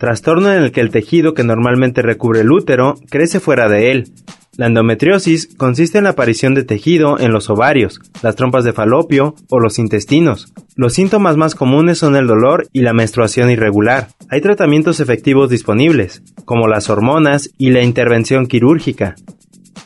Trastorno en el que el tejido que normalmente recubre el útero crece fuera de él. La endometriosis consiste en la aparición de tejido en los ovarios, las trompas de falopio o los intestinos. Los síntomas más comunes son el dolor y la menstruación irregular. Hay tratamientos efectivos disponibles, como las hormonas y la intervención quirúrgica.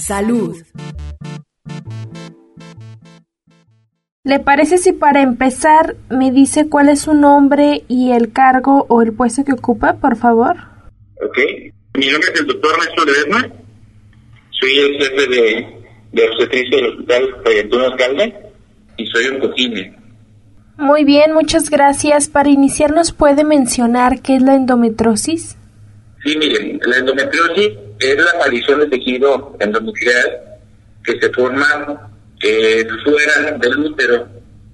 Salud. ¿Le parece si para empezar me dice cuál es su nombre y el cargo o el puesto que ocupa, por favor? Ok. Mi nombre es el doctor Néstor Ledesma. Soy el jefe de, de obstetricia del Hospital Fayetón Alcalde y soy un cojine. Muy bien, muchas gracias. Para iniciar, ¿nos puede mencionar qué es la endometrosis? Sí, miren, la endometriosis es la aparición de tejido endometrial que se forma eh, fuera del útero.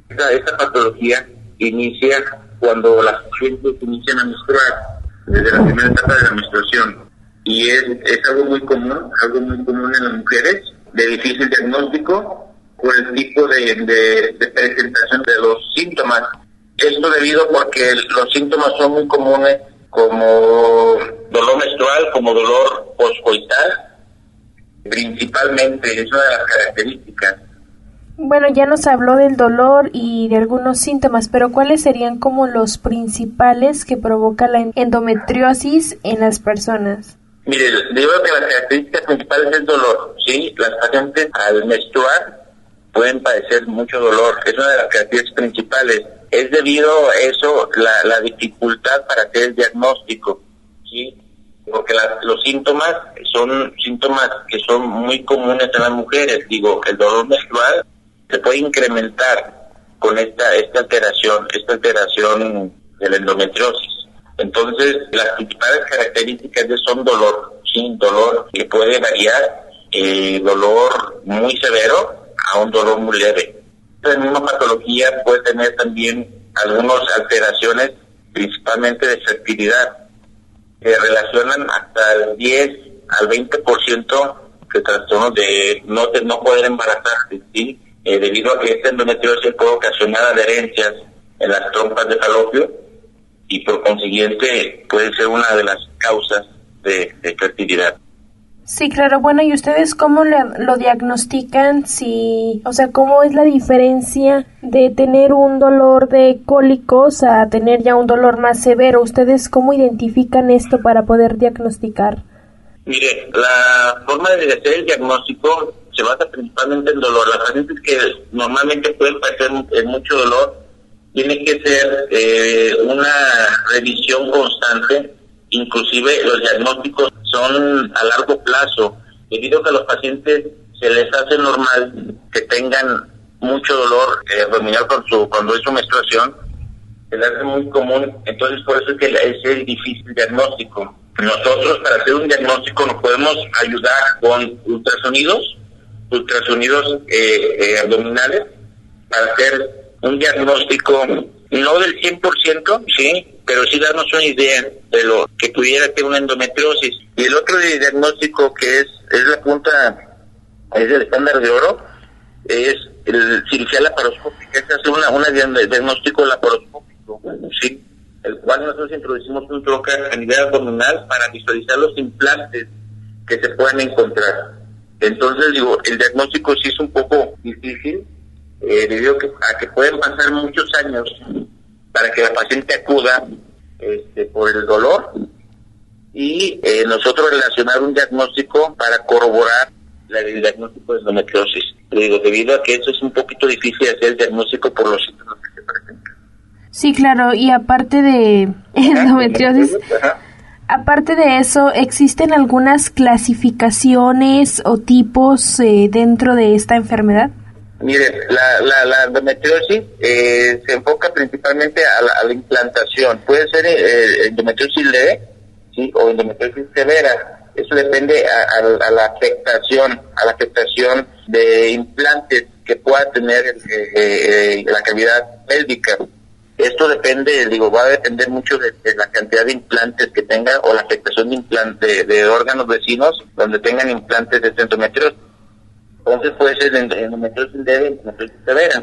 Esta, esta patología inicia cuando las pacientes inician a menstruar, desde la primera etapa de la menstruación. Y es, es algo muy común, algo muy común en las mujeres, de difícil diagnóstico, por el tipo de, de, de presentación de los síntomas. Esto debido porque los síntomas son muy comunes como dolor menstrual, como dolor poscoital, principalmente, es una de las características. Bueno, ya nos habló del dolor y de algunos síntomas, pero ¿cuáles serían como los principales que provoca la endometriosis en las personas? Mire, digo que las características principales es el dolor, ¿sí? Las pacientes al menstruar pueden padecer mucho dolor, es una de las características principales. Es debido a eso la, la dificultad para hacer el diagnóstico, ¿sí? Porque los síntomas son síntomas que son muy comunes en las mujeres, digo, el dolor menstrual se puede incrementar con esta esta alteración, esta alteración de la endometriosis. Entonces, las principales características de son dolor, sí, dolor que puede variar, eh, dolor muy severo a un dolor muy leve. La misma patología puede tener también algunas alteraciones, principalmente de fertilidad, que relacionan hasta el 10 al 20% de trastornos de no, de no poder embarazarse. Eh, debido a que esta endometriosis puede ocasionar adherencias en las trompas de falopio y por consiguiente puede ser una de las causas de fertilidad. Sí, claro. Bueno, ¿y ustedes cómo lo, lo, diagnostican? Si, o sea, ¿cómo es la diferencia de tener un dolor de cólicos a tener ya un dolor más severo? ¿Ustedes cómo identifican esto para poder diagnosticar? Mire, la forma de hacer el diagnóstico se basa principalmente en dolor. Las pacientes que normalmente pueden padecer mucho dolor tiene que ser eh, una revisión constante, inclusive los diagnósticos son a largo plazo, debido a que a los pacientes se les hace normal que tengan mucho dolor eh, abdominal con su, cuando es su menstruación, se les hace muy común, entonces por eso es que es el difícil diagnóstico. Nosotros para hacer un diagnóstico nos podemos ayudar con ultrasonidos, ultrasonidos eh, eh, abdominales, para hacer un diagnóstico no del 100%, sí, pero sí darnos una idea de lo que pudiera ser una endometriosis. Y el otro diagnóstico que es, es la punta, es el estándar de oro, es el cirugía laparoscópica, es hacer una, una diagnóstico laparoscópico, sí, el cual nosotros introducimos un troca a nivel abdominal para visualizar los implantes que se pueden encontrar. Entonces, digo, el diagnóstico sí es un poco difícil, eh, debido a que pueden pasar muchos años para que la paciente acuda este, por el dolor y eh, nosotros relacionar un diagnóstico para corroborar el diagnóstico de endometriosis. digo, debido a que eso es un poquito difícil hacer el diagnóstico por los síntomas que se presentan. Sí, claro, y aparte de endometriosis, aparte de eso, ¿existen algunas clasificaciones o tipos eh, dentro de esta enfermedad? Mire, la, la, endometriosis eh, se enfoca principalmente a la, implantación. Puede ser eh, endometriosis leve ¿sí? o endometriosis severa. Eso depende a, la afectación, a la afectación de implantes que pueda tener eh, la cavidad pélvica. Esto depende, digo, va a depender mucho de, la cantidad de implantes que tenga o la afectación de, de órganos vecinos donde tengan implantes de endometriosis entonces puede ser endometriosis leve, endometriosis severa.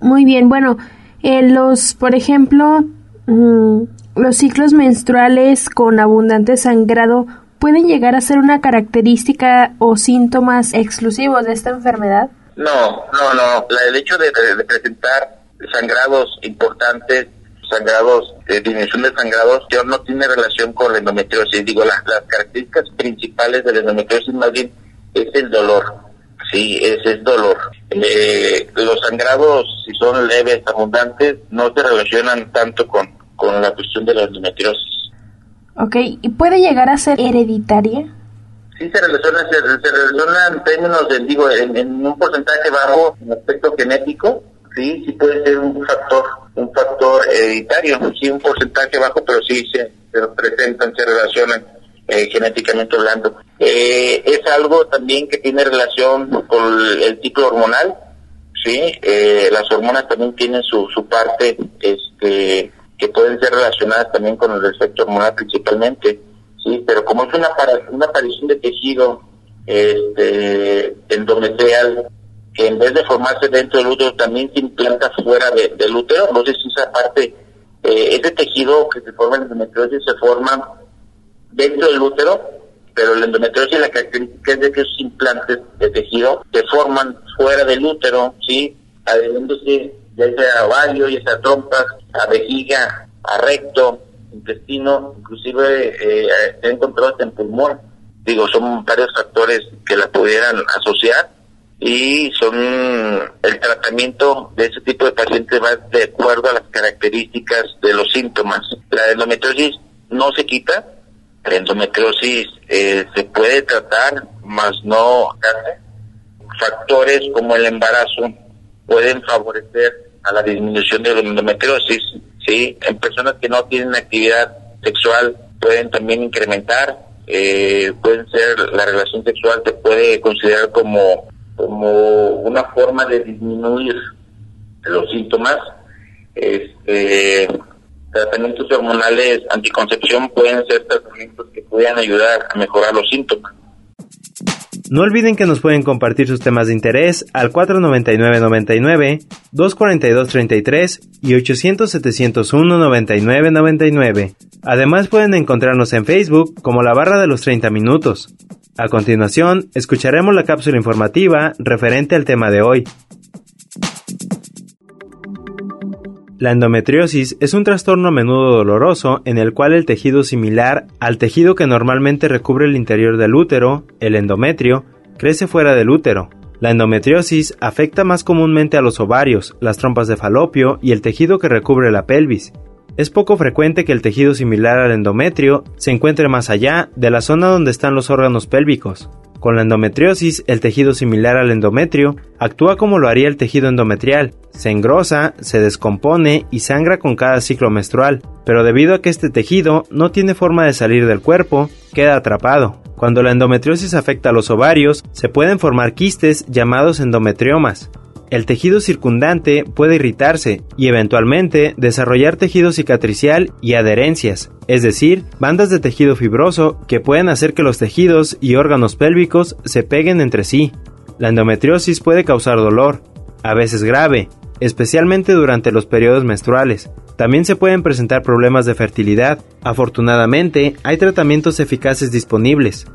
Muy bien, bueno, eh, los, por ejemplo, mm, los ciclos menstruales con abundante sangrado pueden llegar a ser una característica o síntomas exclusivos de esta enfermedad. No, no, no. el hecho de, presentar sangrados importantes, sangrados, disminución de sangrados, no tiene relación con la endometriosis. Digo, las características principales de la endometriosis más bien es el dolor. Sí, es dolor. Eh, los sangrados, si son leves, abundantes, no se relacionan tanto con, con la cuestión de la endometriosis. Ok, ¿y puede llegar a ser hereditaria? Sí, se relaciona, se, relaciona en términos, de, digo, en, un porcentaje bajo, en aspecto genético, sí, sí puede ser un factor, un factor hereditario, sí, un porcentaje bajo, pero sí se, se presentan, se relacionan eh, genéticamente hablando. Eh, es algo también que tiene relación con el ciclo hormonal, ¿sí? Eh, las hormonas también tienen su, su parte este, que pueden ser relacionadas también con el efecto hormonal principalmente, ¿sí? Pero como es una, una aparición de tejido este, endometrial que en vez de formarse dentro del útero también se implanta fuera del útero, si esa parte, ese tejido que se forma en endometriosis se forma dentro del útero, pero la endometriosis la característica es de que esos implantes de tejido se forman fuera del útero, ¿sí? Adheriéndose ya sea a ovario, ya sea trompas, a vejiga, a recto, intestino, inclusive eh, se ha encontrado en pulmón. Digo, son varios factores que la pudieran asociar y son el tratamiento de ese tipo de pacientes va de acuerdo a las características de los síntomas. La endometriosis no se quita, la endometriosis eh, se puede tratar, más no factores como el embarazo pueden favorecer a la disminución de la endometriosis, ¿sí? En personas que no tienen actividad sexual pueden también incrementar, eh, pueden ser, la relación sexual se puede considerar como, como una forma de disminuir los síntomas, este, tratamientos hormonales anticoncepción pueden ser tratamientos que puedan ayudar a mejorar los síntomas. No olviden que nos pueden compartir sus temas de interés al 499-99, 242-33 y 800-701-9999. Además pueden encontrarnos en Facebook como la barra de los 30 minutos. A continuación, escucharemos la cápsula informativa referente al tema de hoy. La endometriosis es un trastorno a menudo doloroso en el cual el tejido similar al tejido que normalmente recubre el interior del útero, el endometrio, crece fuera del útero. La endometriosis afecta más comúnmente a los ovarios, las trompas de falopio y el tejido que recubre la pelvis. Es poco frecuente que el tejido similar al endometrio se encuentre más allá de la zona donde están los órganos pélvicos. Con la endometriosis, el tejido similar al endometrio actúa como lo haría el tejido endometrial, se engrosa, se descompone y sangra con cada ciclo menstrual, pero debido a que este tejido no tiene forma de salir del cuerpo, queda atrapado. Cuando la endometriosis afecta a los ovarios, se pueden formar quistes llamados endometriomas, el tejido circundante puede irritarse y eventualmente desarrollar tejido cicatricial y adherencias, es decir, bandas de tejido fibroso que pueden hacer que los tejidos y órganos pélvicos se peguen entre sí. La endometriosis puede causar dolor, a veces grave, especialmente durante los periodos menstruales. También se pueden presentar problemas de fertilidad. Afortunadamente, hay tratamientos eficaces disponibles.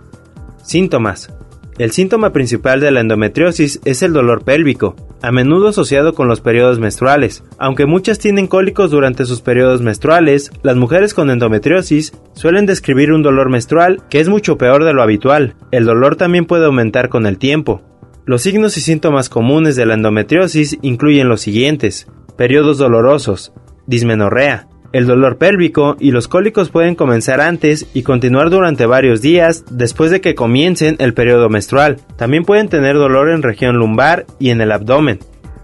Síntomas. El síntoma principal de la endometriosis es el dolor pélvico, a menudo asociado con los periodos menstruales. Aunque muchas tienen cólicos durante sus periodos menstruales, las mujeres con endometriosis suelen describir un dolor menstrual que es mucho peor de lo habitual. El dolor también puede aumentar con el tiempo. Los signos y síntomas comunes de la endometriosis incluyen los siguientes: periodos dolorosos, dismenorrea, el dolor pélvico y los cólicos pueden comenzar antes y continuar durante varios días después de que comiencen el periodo menstrual. También pueden tener dolor en región lumbar y en el abdomen.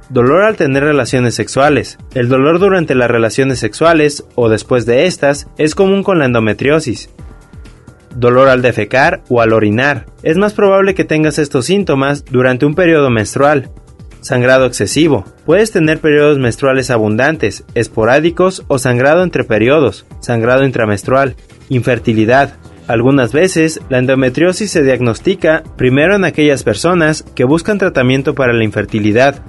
Dolor al tener relaciones sexuales. El dolor durante las relaciones sexuales o después de estas es común con la endometriosis. Dolor al defecar o al orinar. Es más probable que tengas estos síntomas durante un periodo menstrual. Sangrado excesivo. Puedes tener periodos menstruales abundantes, esporádicos o sangrado entre periodos, sangrado intramenstrual. Infertilidad. Algunas veces, la endometriosis se diagnostica primero en aquellas personas que buscan tratamiento para la infertilidad.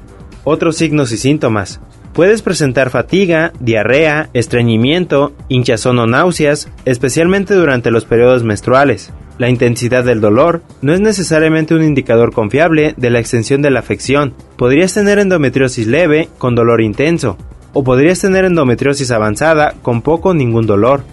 Otros signos y síntomas. Puedes presentar fatiga, diarrea, estreñimiento, hinchazón o náuseas, especialmente durante los periodos menstruales. La intensidad del dolor no es necesariamente un indicador confiable de la extensión de la afección. Podrías tener endometriosis leve con dolor intenso, o podrías tener endometriosis avanzada con poco o ningún dolor.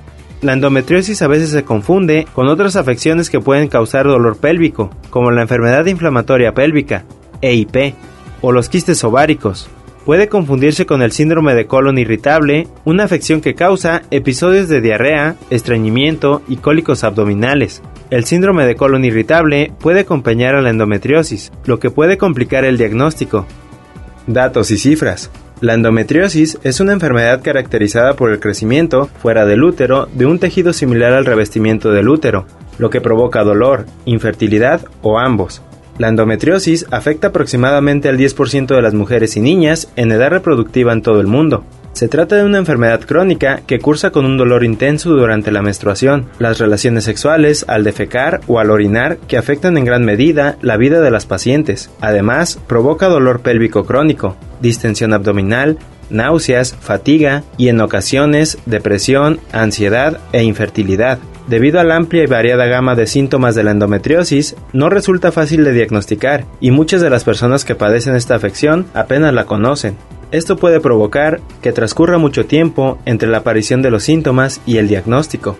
La endometriosis a veces se confunde con otras afecciones que pueden causar dolor pélvico, como la enfermedad inflamatoria pélvica, EIP, o los quistes ováricos. Puede confundirse con el síndrome de colon irritable, una afección que causa episodios de diarrea, estreñimiento y cólicos abdominales. El síndrome de colon irritable puede acompañar a la endometriosis, lo que puede complicar el diagnóstico. Datos y cifras. La endometriosis es una enfermedad caracterizada por el crecimiento fuera del útero de un tejido similar al revestimiento del útero, lo que provoca dolor, infertilidad o ambos. La endometriosis afecta aproximadamente al 10% de las mujeres y niñas en edad reproductiva en todo el mundo. Se trata de una enfermedad crónica que cursa con un dolor intenso durante la menstruación, las relaciones sexuales, al defecar o al orinar que afectan en gran medida la vida de las pacientes. Además, provoca dolor pélvico crónico, distensión abdominal, náuseas, fatiga y en ocasiones depresión, ansiedad e infertilidad. Debido a la amplia y variada gama de síntomas de la endometriosis, no resulta fácil de diagnosticar y muchas de las personas que padecen esta afección apenas la conocen. Esto puede provocar que transcurra mucho tiempo entre la aparición de los síntomas y el diagnóstico.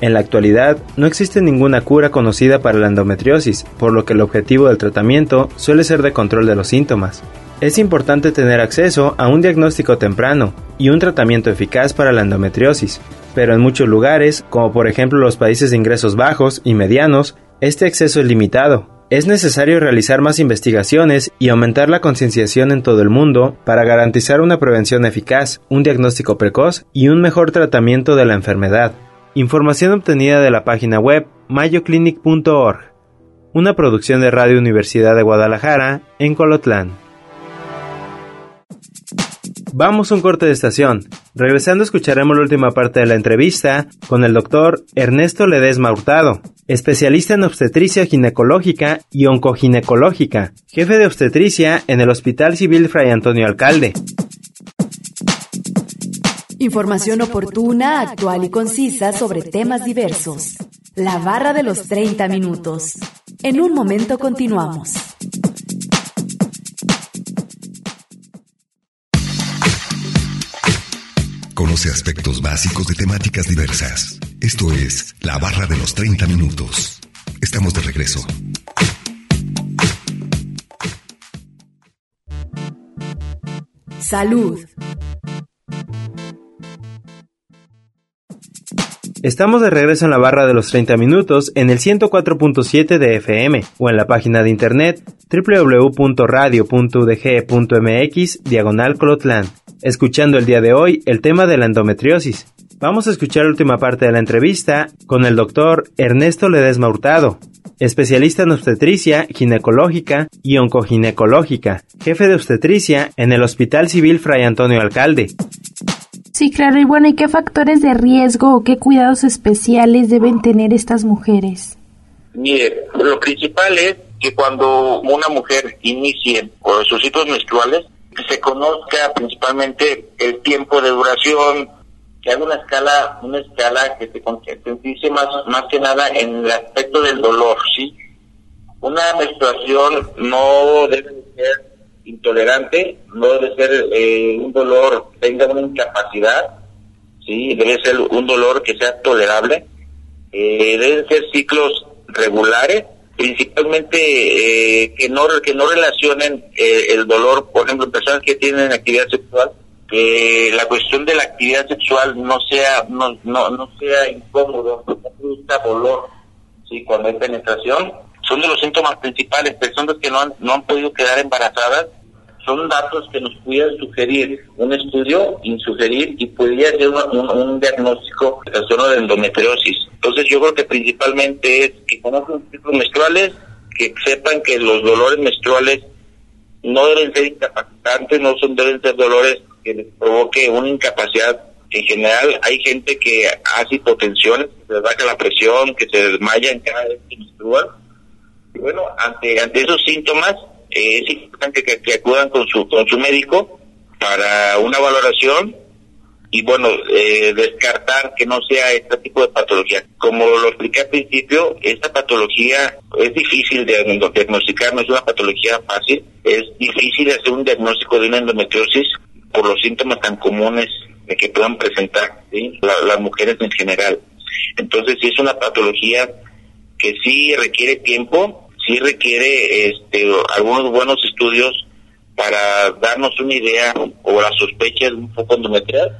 En la actualidad, no existe ninguna cura conocida para la endometriosis, por lo que el objetivo del tratamiento suele ser de control de los síntomas. Es importante tener acceso a un diagnóstico temprano y un tratamiento eficaz para la endometriosis, pero en muchos lugares, como por ejemplo los países de ingresos bajos y medianos, este acceso es limitado, es necesario realizar más investigaciones y aumentar la concienciación en todo el mundo para garantizar una prevención eficaz, un diagnóstico precoz y un mejor tratamiento de la enfermedad. Información obtenida de la página web mayoclinic.org, una producción de Radio Universidad de Guadalajara en Colotlán. Vamos a un corte de estación. Regresando escucharemos la última parte de la entrevista con el doctor Ernesto Ledesma Hurtado, especialista en obstetricia ginecológica y oncoginecológica, jefe de obstetricia en el Hospital Civil Fray Antonio Alcalde. Información oportuna, actual y concisa sobre temas diversos. La barra de los 30 minutos. En un momento continuamos. Conoce aspectos básicos de temáticas diversas. Esto es La Barra de los 30 Minutos. Estamos de regreso. Salud. Estamos de regreso en la barra de los 30 minutos en el 104.7 de FM o en la página de internet www.radio.udg.mx diagonal Colotlán escuchando el día de hoy el tema de la endometriosis. Vamos a escuchar la última parte de la entrevista con el doctor Ernesto Ledesma Hurtado, especialista en obstetricia, ginecológica y oncoginecológica, jefe de obstetricia en el Hospital Civil Fray Antonio Alcalde. Sí, claro, y bueno, ¿y qué factores de riesgo o qué cuidados especiales deben tener estas mujeres? Mire, lo principal es que cuando una mujer inicie con sus ciclos menstruales, que se conozca principalmente el tiempo de duración, que haga una escala, una escala que se concientice más, más que nada en el aspecto del dolor, ¿sí? Una menstruación no debe ser intolerante, no debe ser eh, un dolor, tenga una incapacidad, sí, debe ser un dolor que sea tolerable, eh, deben ser ciclos regulares, principalmente eh, que no que no relacionen eh, el dolor, por ejemplo, personas que tienen actividad sexual, que la cuestión de la actividad sexual no sea no no, no sea incómodo, no produzca dolor, sí, cuando hay penetración, son de los síntomas principales, personas que no han, no han podido quedar embarazadas son datos que nos pudieran sugerir un estudio, insugerir y podría ser un, diagnóstico de trastorno de endometriosis. Entonces yo creo que principalmente es que conozcan los ciclos menstruales, que sepan que los dolores menstruales no deben ser incapacitantes, no son deben ser dolores que les provoque una incapacidad. En general hay gente que hace hipotensión, que se baja la presión, que se desmayan cada vez que menstruan. Y bueno, ante esos síntomas eh, es importante que, acudan con su, con su médico para una valoración y bueno, eh, descartar que no sea este tipo de patología. Como lo expliqué al principio, esta patología es difícil de diagnosticar, no es una patología fácil, es difícil hacer un diagnóstico de una endometriosis por los síntomas tan comunes que puedan presentar las mujeres en general. Entonces, sí es una patología que sí requiere tiempo, sí requiere este, algunos buenos estudios para darnos una idea o la sospecha de un poco endometrial.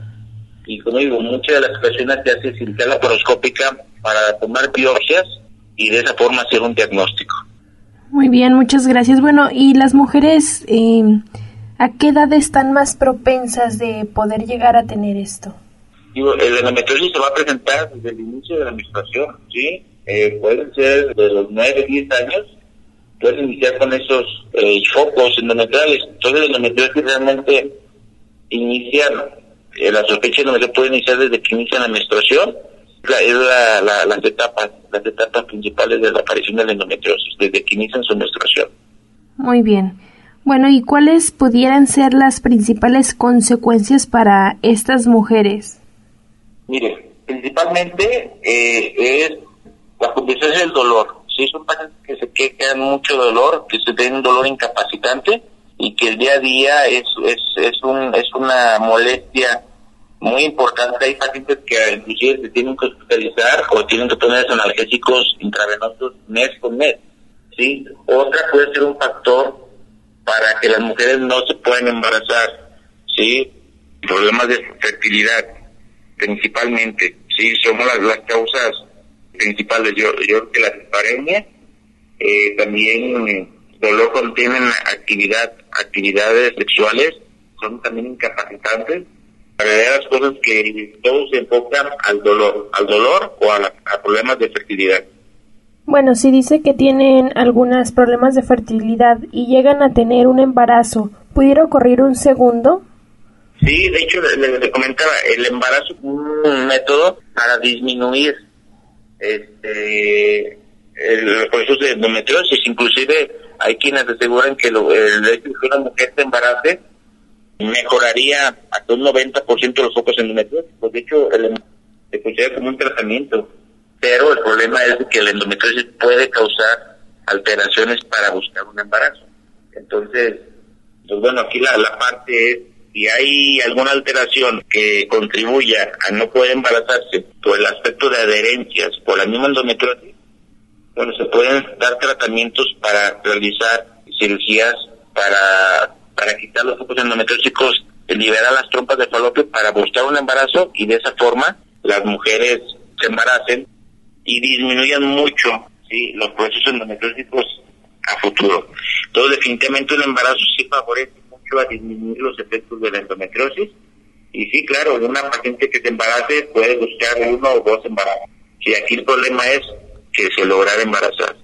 Y como digo, muchas de las personas se hace cirugía laparoscópica para tomar biopsias y de esa forma hacer un diagnóstico. Muy bien, muchas gracias. Bueno, ¿y las mujeres eh, a qué edad están más propensas de poder llegar a tener esto? Digo, el endometriosis se va a presentar desde el inicio de la menstruación, ¿sí? Eh, pueden ser de los 9, 10 años pueden iniciar con esos eh, focos endometriales. Entonces, la endometriosis realmente inicia, eh, la sospecha endometrial puede iniciar desde que inicia la menstruación. es la, las etapas, las etapas principales de la aparición de la endometriosis, desde que inicia su menstruación. Muy bien. Bueno, ¿y cuáles pudieran ser las principales consecuencias para estas mujeres? Mire, principalmente eh, es la condición del dolor sí son pacientes que se quejan mucho dolor, que se tienen dolor incapacitante y que el día a día es, es, es, un, es una molestia muy importante. Hay pacientes que inclusive se tienen que hospitalizar o tienen que poner analgésicos intravenosos mes con mes. ¿sí? Otra puede ser un factor para que las mujeres no se puedan embarazar. ¿sí? Problemas de fertilidad, principalmente. Sí, somos las, las causas principales. Yo, yo creo que la disparemia, eh, también dolor cuando tienen actividad, actividades sexuales, son también incapacitantes. Para las cosas que todos se enfocan al dolor, al dolor o a, problemas de fertilidad. Bueno, si dice que tienen algunos problemas de fertilidad y llegan a tener un embarazo, ¿pudiera ocurrir un segundo? Sí, de hecho, le comentaba, el embarazo es un método para disminuir este, el proceso de endometriosis. Inclusive hay quienes aseguran que lo, el hecho de que una mujer se embarace mejoraría hasta un 90% de los focos endometriosis. Pues de hecho, el, se considera como un tratamiento. Pero el problema es que el endometriosis puede causar alteraciones para buscar un embarazo. Entonces, pues bueno, aquí la, la parte es si hay alguna alteración que contribuya a no poder embarazarse por el aspecto de adherencias, por la misma endometriosis, bueno, se pueden dar tratamientos para realizar cirugías para, para quitar los focos endometriósicos, liberar las trompas de falopio para buscar un embarazo y de esa forma las mujeres se embaracen y disminuyan mucho ¿sí? los procesos endometriósicos a futuro. Entonces, definitivamente un embarazo sí favorece a disminuir los efectos de la endometriosis. Y sí, claro, una paciente que se embarace puede buscar uno o dos embarazos. Y aquí el problema es que se lograra embarazar.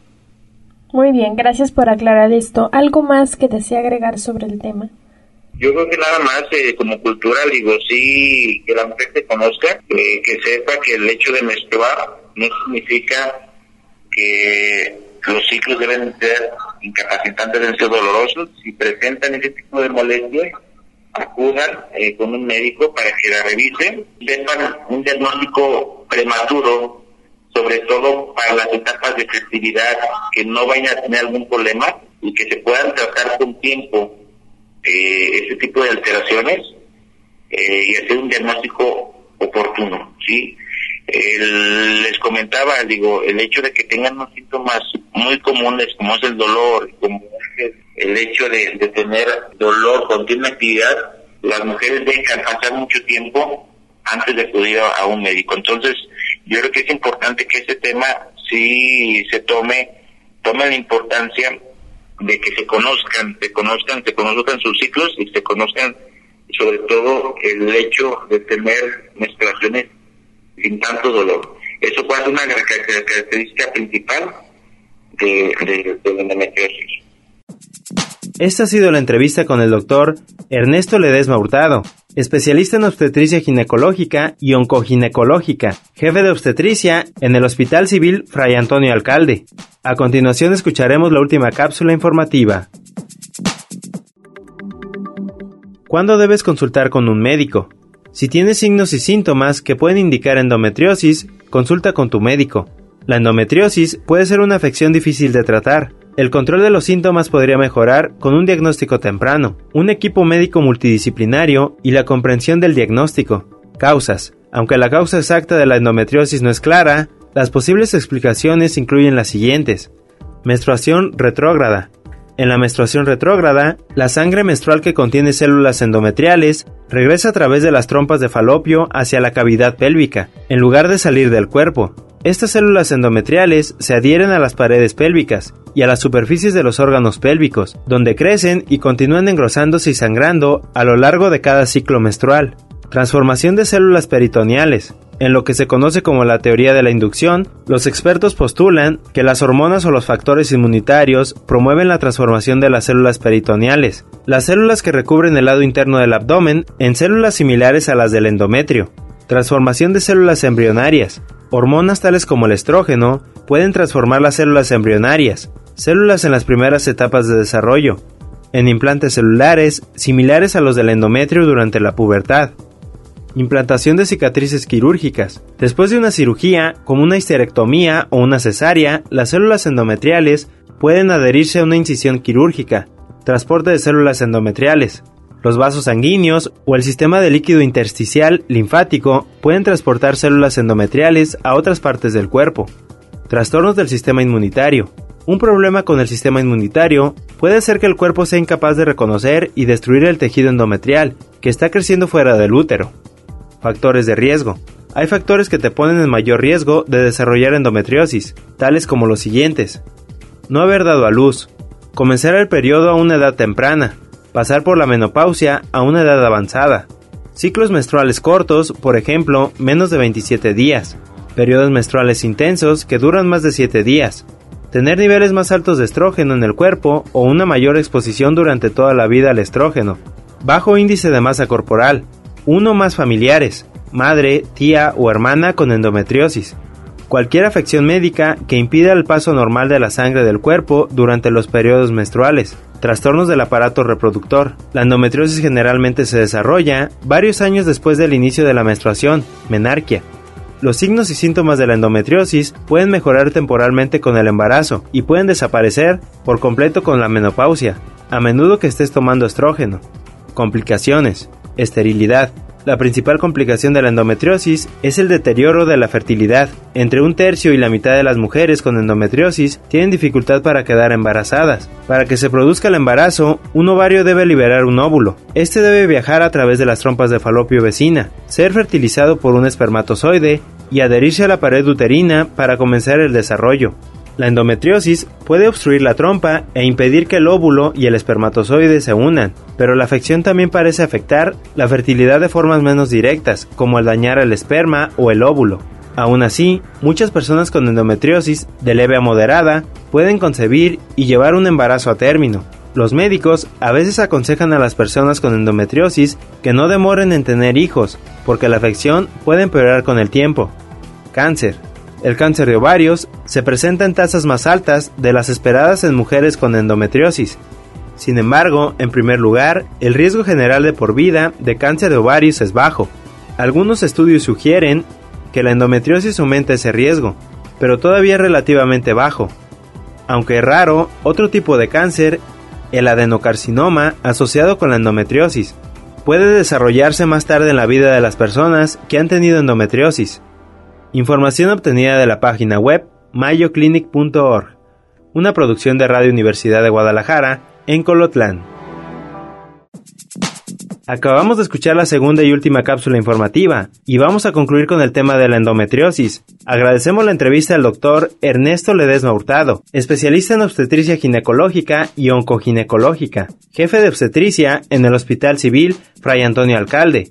Muy bien, gracias por aclarar esto. ¿Algo más que desea agregar sobre el tema? Yo creo que nada más eh, como cultura, digo, sí, que la mujer se conozca, eh, que sepa que el hecho de menstruar no significa que los ciclos deben ser incapacitantes, deben ser dolorosos. Si presentan ese tipo de molestias, acudan eh, con un médico para que la revisen, sepan un diagnóstico prematuro sobre todo para las etapas de fertilidad, que no vayan a tener algún problema y que se puedan tratar con tiempo eh, ese tipo de alteraciones eh, y hacer un diagnóstico oportuno, ¿sí? Les comentaba, digo, el hecho de que tengan unos síntomas muy comunes como es el dolor, como el hecho de, tener dolor, continua actividad, las mujeres dejan pasar mucho tiempo antes de acudir a, un médico. Entonces, yo creo que es importante que este tema sí se tome, tome la importancia de que se conozcan, se conozcan, se conozcan sus ciclos y se conozcan sobre todo el hecho de tener menstruaciones sin tanto dolor. Eso puede ser una característica principal de, de, la. Esta ha sido la entrevista con el doctor Ernesto Ledesma Hurtado, especialista en obstetricia ginecológica y oncoginecológica, jefe de obstetricia en el Hospital Civil Fray Antonio Alcalde. A continuación escucharemos la última cápsula informativa. ¿Cuándo debes consultar con un médico? Si tienes signos y síntomas que pueden indicar endometriosis, consulta con tu médico. La endometriosis puede ser una afección difícil de tratar, el control de los síntomas podría mejorar con un diagnóstico temprano, un equipo médico multidisciplinario y la comprensión del diagnóstico. Causas. Aunque la causa exacta de la endometriosis no es clara, las posibles explicaciones incluyen las siguientes. Menstruación retrógrada. En la menstruación retrógrada, la sangre menstrual que contiene células endometriales regresa a través de las trompas de falopio hacia la cavidad pélvica, en lugar de salir del cuerpo. Estas células endometriales se adhieren a las paredes pélvicas y a las superficies de los órganos pélvicos, donde crecen y continúan engrosándose y sangrando a lo largo de cada ciclo menstrual. Transformación de células peritoneales. En lo que se conoce como la teoría de la inducción, los expertos postulan que las hormonas o los factores inmunitarios promueven la transformación de las células peritoneales, las células que recubren el lado interno del abdomen, en células similares a las del endometrio. Transformación de células embrionarias. Hormonas tales como el estrógeno pueden transformar las células embrionarias, células en las primeras etapas de desarrollo, en implantes celulares similares a los del endometrio durante la pubertad. Implantación de cicatrices quirúrgicas. Después de una cirugía, como una histerectomía o una cesárea, las células endometriales pueden adherirse a una incisión quirúrgica. Transporte de células endometriales. Los vasos sanguíneos o el sistema de líquido intersticial linfático pueden transportar células endometriales a otras partes del cuerpo. Trastornos del sistema inmunitario. Un problema con el sistema inmunitario puede ser que el cuerpo sea incapaz de reconocer y destruir el tejido endometrial que está creciendo fuera del útero. Factores de riesgo. Hay factores que te ponen en mayor riesgo de desarrollar endometriosis, tales como los siguientes. No haber dado a luz. Comenzar el periodo a una edad temprana pasar por la menopausia a una edad avanzada, ciclos menstruales cortos, por ejemplo, menos de 27 días, periodos menstruales intensos que duran más de 7 días, tener niveles más altos de estrógeno en el cuerpo o una mayor exposición durante toda la vida al estrógeno, bajo índice de masa corporal, uno más familiares, madre, tía o hermana con endometriosis, cualquier afección médica que impida el paso normal de la sangre del cuerpo durante los periodos menstruales, Trastornos del aparato reproductor. La endometriosis generalmente se desarrolla varios años después del inicio de la menstruación, menarquia. Los signos y síntomas de la endometriosis pueden mejorar temporalmente con el embarazo y pueden desaparecer por completo con la menopausia, a menudo que estés tomando estrógeno. Complicaciones. Esterilidad. La principal complicación de la endometriosis es el deterioro de la fertilidad. Entre un tercio y la mitad de las mujeres con endometriosis tienen dificultad para quedar embarazadas. Para que se produzca el embarazo, un ovario debe liberar un óvulo. Este debe viajar a través de las trompas de falopio vecina, ser fertilizado por un espermatozoide y adherirse a la pared uterina para comenzar el desarrollo. La endometriosis puede obstruir la trompa e impedir que el óvulo y el espermatozoide se unan, pero la afección también parece afectar la fertilidad de formas menos directas, como el dañar el esperma o el óvulo. Aún así, muchas personas con endometriosis de leve a moderada pueden concebir y llevar un embarazo a término. Los médicos a veces aconsejan a las personas con endometriosis que no demoren en tener hijos, porque la afección puede empeorar con el tiempo. Cáncer. El cáncer de ovarios se presenta en tasas más altas de las esperadas en mujeres con endometriosis. Sin embargo, en primer lugar, el riesgo general de por vida de cáncer de ovarios es bajo. Algunos estudios sugieren que la endometriosis aumenta ese riesgo. pero todavía relativamente bajo. Aunque raro, otro tipo de cáncer, el adenocarcinoma asociado con la endometriosis, puede desarrollarse más tarde en la vida de las personas que han tenido endometriosis. Información obtenida de la página web mayoclinic.org, una producción de Radio Universidad de Guadalajara en Colotlán. Acabamos de escuchar la segunda y última cápsula informativa y vamos a concluir con el tema de la endometriosis. Agradecemos la entrevista al doctor Ernesto Ledesma Hurtado, especialista en obstetricia ginecológica y oncoginecológica, jefe de obstetricia en el Hospital Civil Fray Antonio Alcalde.